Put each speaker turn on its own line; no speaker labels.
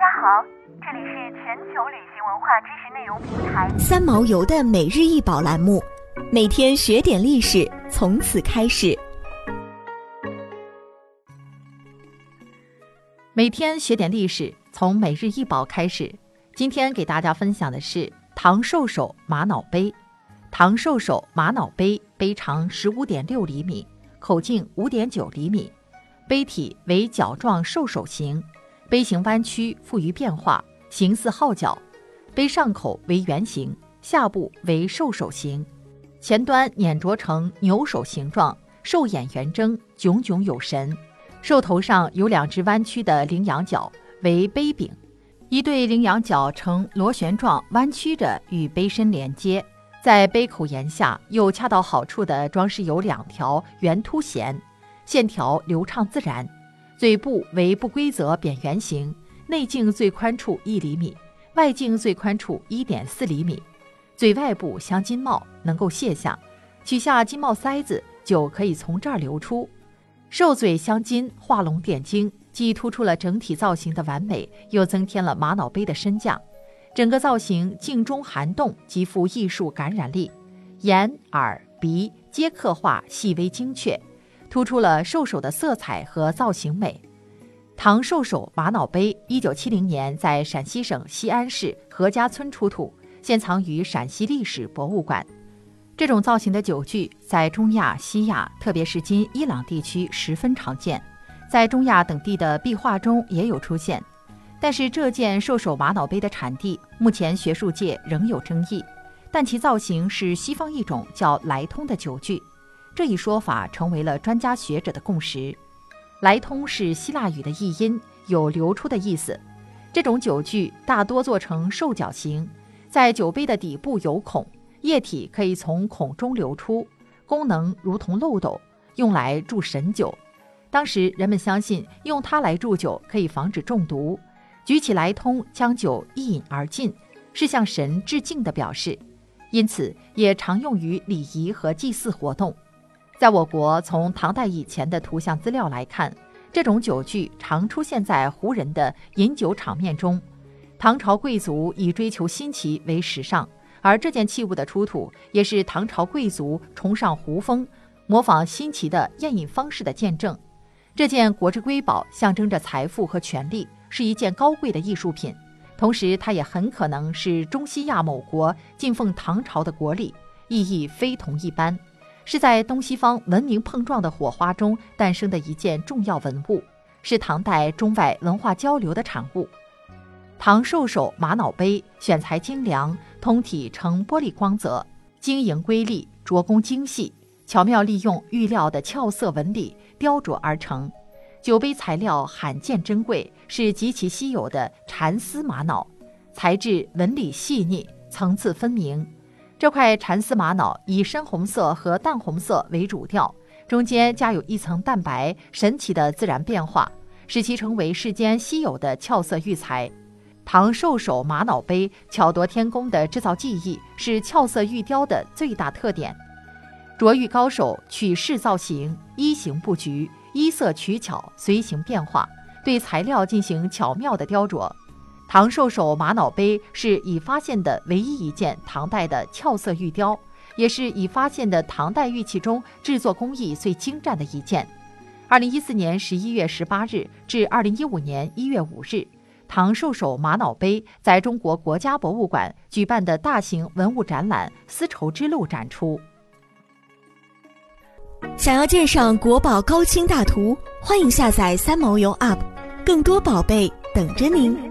家好，这里是全球旅行文化知识内容平台
三毛游的每日一宝栏目，每天学点历史，从此开始。
每天学点历史，从每日一宝开始。今天给大家分享的是唐兽首玛瑙杯。唐兽首玛瑙杯杯长十五点六厘米，口径五点九厘米，杯体为角状兽首形。杯形弯曲，富于变化，形似号角。杯上口为圆形，下部为兽首形，前端碾琢成牛首形状，兽眼圆睁，炯炯有神。兽头上有两只弯曲的羚羊角，为杯柄。一对羚羊角呈螺旋状弯曲着与杯身连接，在杯口沿下又恰到好处地装饰有两条圆凸弦，线条流畅自然。嘴部为不规则扁圆形，内径最宽处一厘米，外径最宽处一点四厘米。嘴外部镶金帽，能够卸下，取下金帽塞子就可以从这儿流出。兽嘴镶金，画龙点睛，既突出了整体造型的完美，又增添了玛瑙杯的身价。整个造型镜中含洞，极富艺术感染力，眼、耳、鼻皆刻画细微精确。突出了兽首的色彩和造型美。唐兽首玛瑙杯，一九七零年在陕西省西安市何家村出土，现藏于陕西历史博物馆。这种造型的酒具在中亚、西亚，特别是今伊朗地区十分常见，在中亚等地的壁画中也有出现。但是这件兽首玛瑙杯的产地，目前学术界仍有争议。但其造型是西方一种叫来通的酒具。这一说法成为了专家学者的共识。来通是希腊语的译音，有流出的意思。这种酒具大多做成兽角形，在酒杯的底部有孔，液体可以从孔中流出，功能如同漏斗，用来注神酒。当时人们相信用它来注酒可以防止中毒。举起来通，将酒一饮而尽，是向神致敬的表示，因此也常用于礼仪和祭祀活动。在我国，从唐代以前的图像资料来看，这种酒具常出现在胡人的饮酒场面中。唐朝贵族以追求新奇为时尚，而这件器物的出土，也是唐朝贵族崇尚胡风、模仿新奇的宴饮方式的见证。这件国之瑰宝，象征着财富和权力，是一件高贵的艺术品。同时，它也很可能是中西亚某国敬奉唐朝的国礼，意义非同一般。是在东西方文明碰撞的火花中诞生的一件重要文物，是唐代中外文化交流的产物。唐兽首玛瑙杯选材精良，通体呈玻璃光泽，晶莹瑰丽，琢工精细，巧妙利用玉料的俏色纹理雕琢而成。酒杯材料罕见珍贵，是极其稀有的蚕丝玛瑙，材质纹理细腻，层次分明。这块蚕丝玛瑙以深红色和淡红色为主调，中间加有一层蛋白，神奇的自然变化，使其成为世间稀有的俏色玉材。唐兽首玛瑙杯巧夺天工的制造技艺是俏色玉雕的最大特点。琢玉高手取势造型，依形布局，依色取巧，随形变化，对材料进行巧妙的雕琢。唐兽首玛瑙杯是已发现的唯一一件唐代的俏色玉雕，也是已发现的唐代玉器中制作工艺最精湛的一件。二零一四年十一月十八日至二零一五年一月五日，唐兽首玛瑙杯在中国国家博物馆举办的大型文物展览“丝绸之路”展出。
想要鉴赏国宝高清大图，欢迎下载三毛游 App，更多宝贝等着您。